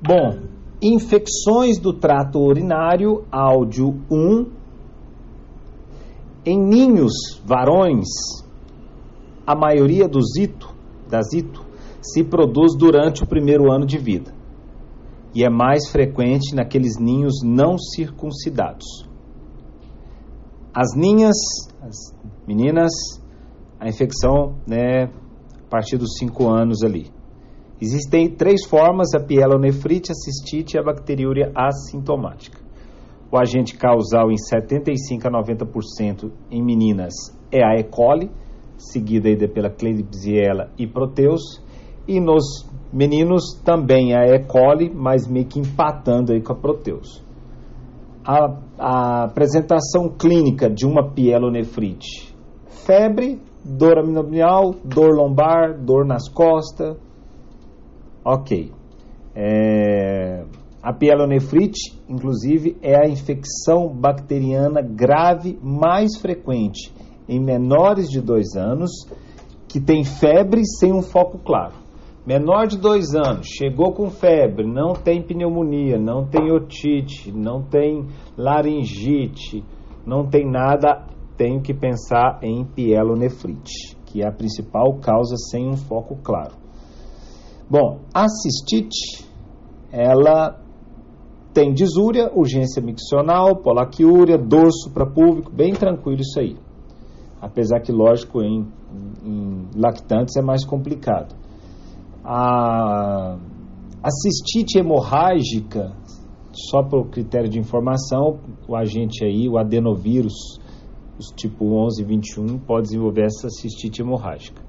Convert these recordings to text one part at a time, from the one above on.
Bom, infecções do trato urinário, áudio 1. Em ninhos varões, a maioria do zito, da zito, se produz durante o primeiro ano de vida e é mais frequente naqueles ninhos não circuncidados. As ninhas, as meninas, a infecção né, a partir dos 5 anos ali. Existem três formas, a pielonefrite, a cistite e a bacteriúria assintomática. O agente causal em 75 a 90% em meninas é a E. coli, seguida aí pela Klebsiella e Proteus, e nos meninos também a E. coli, mas meio que empatando aí com a Proteus. A, a apresentação clínica de uma pielonefrite: febre, dor abdominal, dor lombar, dor nas costas. Ok. É, a pielonefrite, inclusive, é a infecção bacteriana grave mais frequente em menores de dois anos que tem febre sem um foco claro. Menor de dois anos, chegou com febre, não tem pneumonia, não tem otite, não tem laringite, não tem nada, tenho que pensar em pielonefrite, que é a principal causa sem um foco claro. Bom, a cistite, ela tem disúria, urgência miccional, polaquiúria, dor suprapúbico, bem tranquilo isso aí. Apesar que, lógico, em, em lactantes é mais complicado. A, a cistite hemorrágica, só por critério de informação, o agente aí, o adenovírus, os tipo 11 e 21, pode desenvolver essa cistite hemorrágica.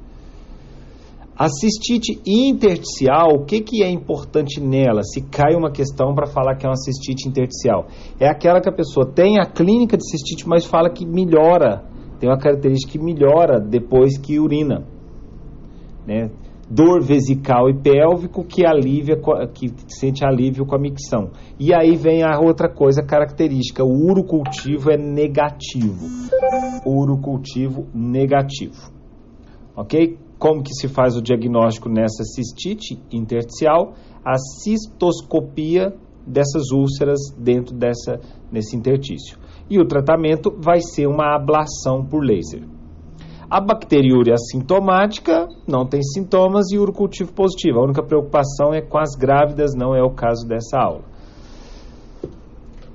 A cistite intersticial, o que, que é importante nela? Se cai uma questão para falar que é uma cistite intersticial. É aquela que a pessoa tem a clínica de cistite, mas fala que melhora, tem uma característica que melhora depois que urina. Né? dor vesical e pélvico que alivia, que sente alívio com a micção. E aí vem a outra coisa característica, o urocultivo é negativo. Urocultivo negativo. Ok? Como que se faz o diagnóstico nessa cistite intersticial? A cistoscopia dessas úlceras dentro dessa, nesse intertício. E o tratamento vai ser uma ablação por laser. A bacteriúria assintomática não tem sintomas e urocultivo positivo. A única preocupação é com as grávidas, não é o caso dessa aula.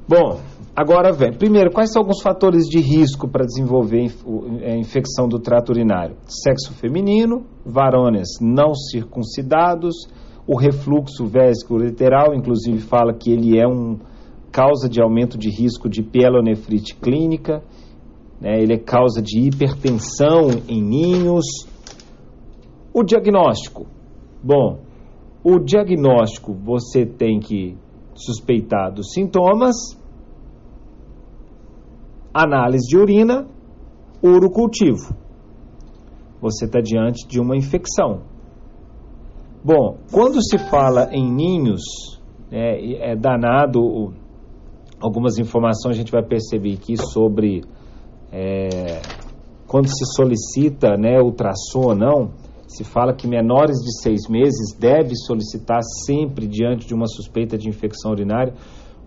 Bom, agora vem. Primeiro, quais são alguns fatores de risco para desenvolver a infecção do trato urinário? Sexo feminino, varones não circuncidados, o refluxo vésico ureteral, inclusive fala que ele é um causa de aumento de risco de pielonefrite clínica né, ele é causa de hipertensão em ninhos. O diagnóstico. Bom, o diagnóstico você tem que suspeitar dos sintomas, análise de urina, urocultivo. Você está diante de uma infecção. Bom, quando se fala em ninhos, é, é danado algumas informações a gente vai perceber aqui sobre é, quando se solicita né, ultrassom ou não, se fala que menores de seis meses deve solicitar sempre diante de uma suspeita de infecção urinária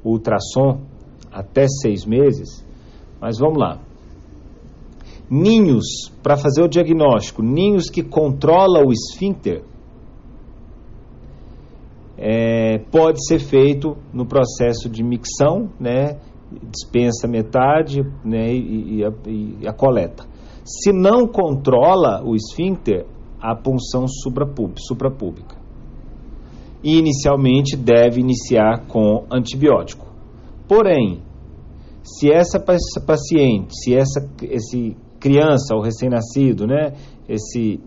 o ultrassom até seis meses. Mas vamos lá. Ninhos, para fazer o diagnóstico, ninhos que controla o esfíncter, é, pode ser feito no processo de micção, né, dispensa metade né, e, e, a, e, a, coleta. Se não controla o esfíncter, a punção suprapúbica. E inicialmente deve iniciar com antibiótico. Porém, se essa paciente, se essa esse criança ou recém-nascido, né, esse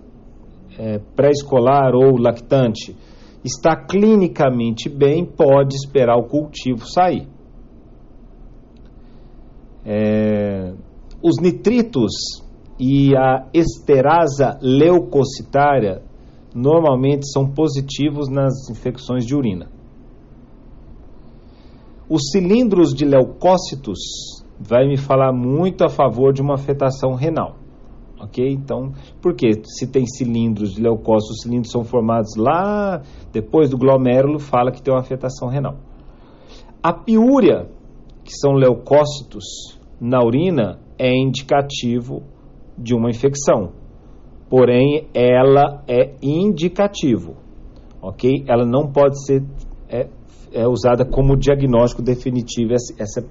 é, pré-escolar ou lactante, está clinicamente bem, pode esperar o cultivo sair. É, os nitritos e a esterasa leucocitária normalmente são positivos nas infecções de urina. Os cilindros de leucócitos vai me falar muito a favor de uma afetação renal. Ok? Então, por quê? Se tem cilindros de leucócitos, os cilindros são formados lá depois do glomérulo, fala que tem uma afetação renal. A piúria, que são leucócitos na urina, é indicativo de uma infecção. Porém, ela é indicativo, ok? Ela não pode ser é, é usada como diagnóstico definitivo essa,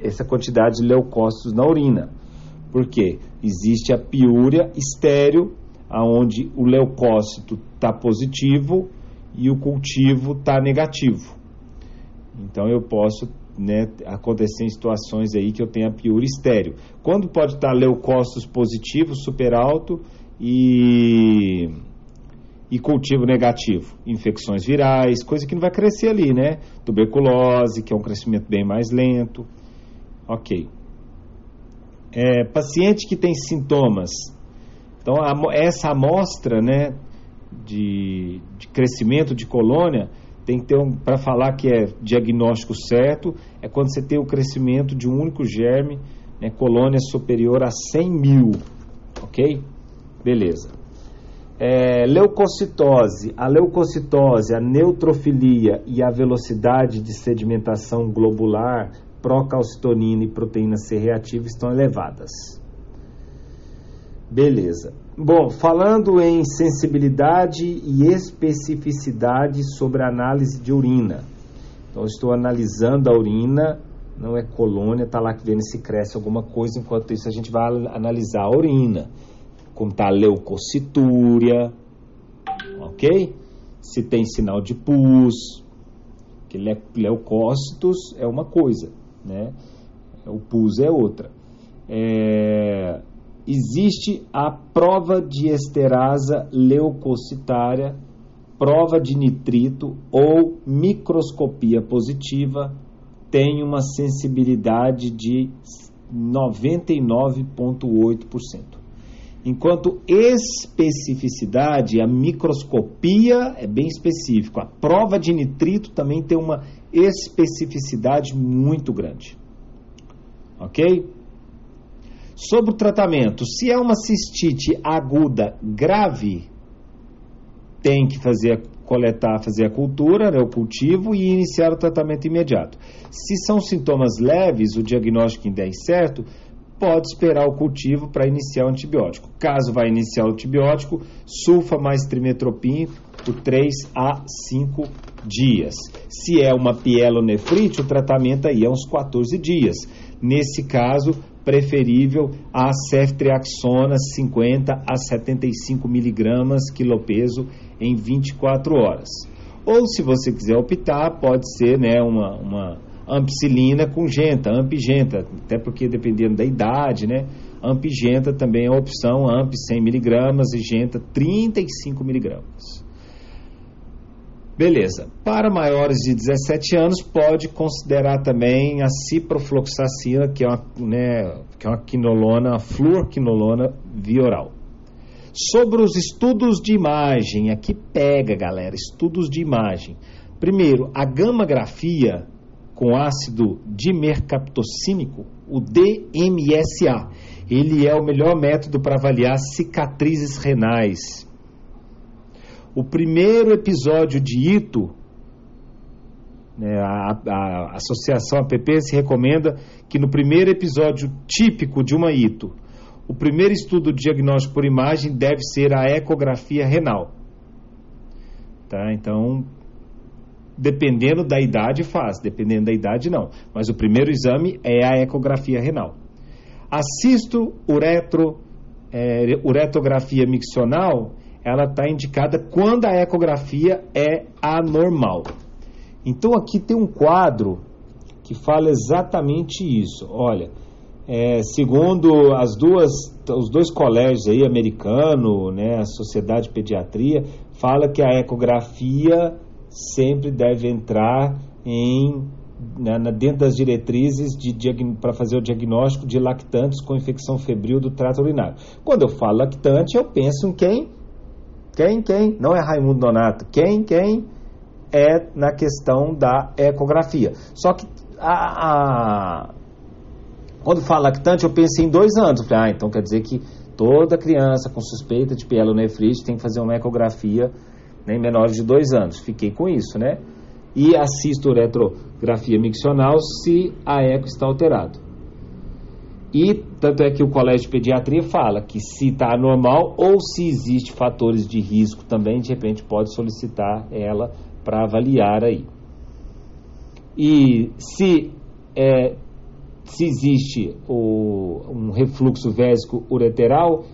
essa quantidade de leucócitos na urina. Por quê? Existe a piúria estéreo, aonde o leucócito está positivo e o cultivo está negativo. Então eu posso né, acontecer em situações aí que eu tenho a piúria estéreo. Quando pode estar tá leucócitos positivos, super alto e e cultivo negativo, infecções virais, coisa que não vai crescer ali, né? Tuberculose, que é um crescimento bem mais lento. Ok. É, paciente que tem sintomas. Então, a, essa amostra, né, de, de crescimento de colônia, tem que ter um, para falar que é diagnóstico certo, é quando você tem o crescimento de um único germe, né, colônia superior a 100 mil. Ok? Beleza. É, leucocitose, a leucocitose, a neutrofilia e a velocidade de sedimentação globular, procalcitonina e proteína C reativa estão elevadas. Beleza. Bom, falando em sensibilidade e especificidade sobre a análise de urina. Então, estou analisando a urina, não é colônia, está lá que vendo se cresce alguma coisa, enquanto isso a gente vai analisar a urina como está a leucocitúria, ok? Se tem sinal de pus, que leucócitos é uma coisa, né? O pus é outra. É, existe a prova de esterasa leucocitária, prova de nitrito ou microscopia positiva tem uma sensibilidade de 99,8%. Enquanto especificidade, a microscopia é bem específico. A prova de nitrito também tem uma especificidade muito grande. Ok? Sobre o tratamento, se é uma cistite aguda grave, tem que fazer coletar, fazer a cultura, né, o cultivo e iniciar o tratamento imediato. Se são sintomas leves, o diagnóstico ainda é incerto, pode esperar o cultivo para iniciar o antibiótico. Caso vá iniciar o antibiótico, sulfa mais trimetropin por 3 a 5 dias. Se é uma pielonefrite, o tratamento aí é uns 14 dias. Nesse caso, preferível a ceftriaxona 50 a 75 miligramas quilopeso em 24 horas. Ou se você quiser optar, pode ser né, uma, uma ampicilina com genta, ampigenta, até porque dependendo da idade, né? Ampigenta também é uma opção, amp 100mg e genta 35mg. Beleza. Para maiores de 17 anos, pode considerar também a ciprofloxacina, que é uma, né, que é uma quinolona, fluorquinolona via oral. Sobre os estudos de imagem, aqui pega, galera, estudos de imagem. Primeiro, a gammagrafia com ácido dimercaptocínico, o DMSA. Ele é o melhor método para avaliar cicatrizes renais. O primeiro episódio de ITO, né, a, a, a Associação APP se recomenda que no primeiro episódio típico de uma ITO, o primeiro estudo de diagnóstico por imagem deve ser a ecografia renal. Tá? Então, Dependendo da idade, faz. Dependendo da idade, não. Mas o primeiro exame é a ecografia renal. Assisto uretro, é, uretografia miccional, ela está indicada quando a ecografia é anormal. Então aqui tem um quadro que fala exatamente isso. Olha, é, segundo as duas, os dois colégios aí, americano, né, a Sociedade de Pediatria, fala que a ecografia sempre deve entrar em né, dentro das diretrizes para fazer o diagnóstico de lactantes com infecção febril do trato urinário. Quando eu falo lactante, eu penso em quem? Quem? Quem? Não é Raimundo Donato. Quem? Quem? É na questão da ecografia. Só que a, a, quando falo lactante, eu penso em dois anos. Ah, então quer dizer que toda criança com suspeita de pielonefrite tem que fazer uma ecografia né, menores de dois anos. Fiquei com isso, né? E assisto retrografia miccional se a eco está alterado. E tanto é que o Colégio de Pediatria fala que se está anormal ou se existe fatores de risco também, de repente pode solicitar ela para avaliar aí. E se, é, se existe o, um refluxo vésico ureteral,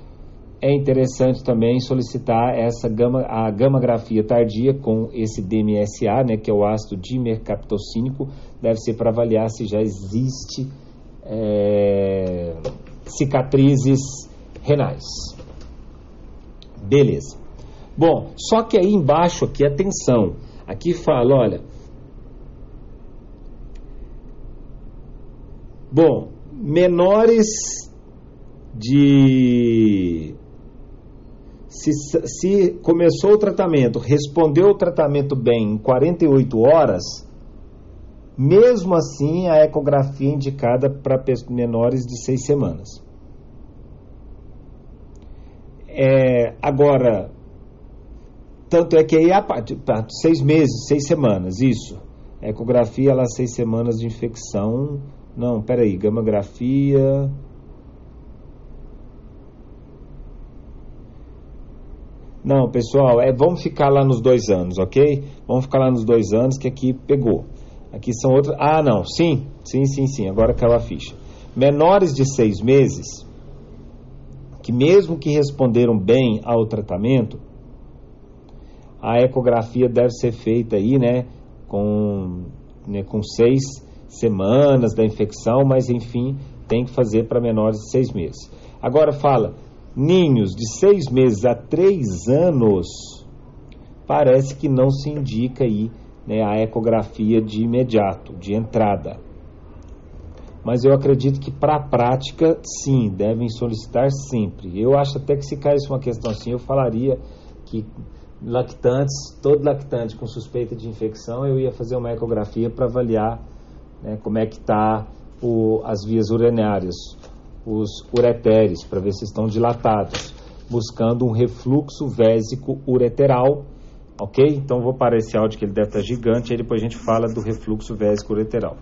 é interessante também solicitar essa gama, a gamografia tardia com esse DMSA, né, que é o ácido dimercaptocínico, deve ser para avaliar se já existe é, cicatrizes renais. Beleza. Bom, só que aí embaixo aqui, atenção, aqui fala, olha, bom, menores de se, se, começou o tratamento, respondeu o tratamento bem em 48 horas, mesmo assim, a ecografia é indicada para menores de seis semanas. É, agora, tanto é que aí a parte, seis meses, seis semanas, isso. ecografia, ela seis semanas de infecção. Não, peraí, gamografia. Não, pessoal, é, vamos ficar lá nos dois anos, ok? Vamos ficar lá nos dois anos que aqui pegou. Aqui são outras. Ah, não. Sim, sim, sim, sim. Agora caiu a ficha. Menores de seis meses, que mesmo que responderam bem ao tratamento, a ecografia deve ser feita aí, né, com, né, com seis semanas da infecção, mas enfim, tem que fazer para menores de seis meses. Agora fala, ninhos de seis meses a três anos, parece que não se indica aí né, a ecografia de imediato, de entrada. Mas eu acredito que para a prática, sim, devem solicitar sempre. Eu acho até que se caísse uma questão assim, eu falaria que lactantes, todo lactante com suspeita de infecção, eu ia fazer uma ecografia para avaliar né, como é que está as vias urinárias, os ureteres, para ver se estão dilatados, buscando um refluxo vésico ureteral Ok? Então vou parar esse áudio que ele deve estar gigante, aí depois a gente fala do refluxo vésico ureteral.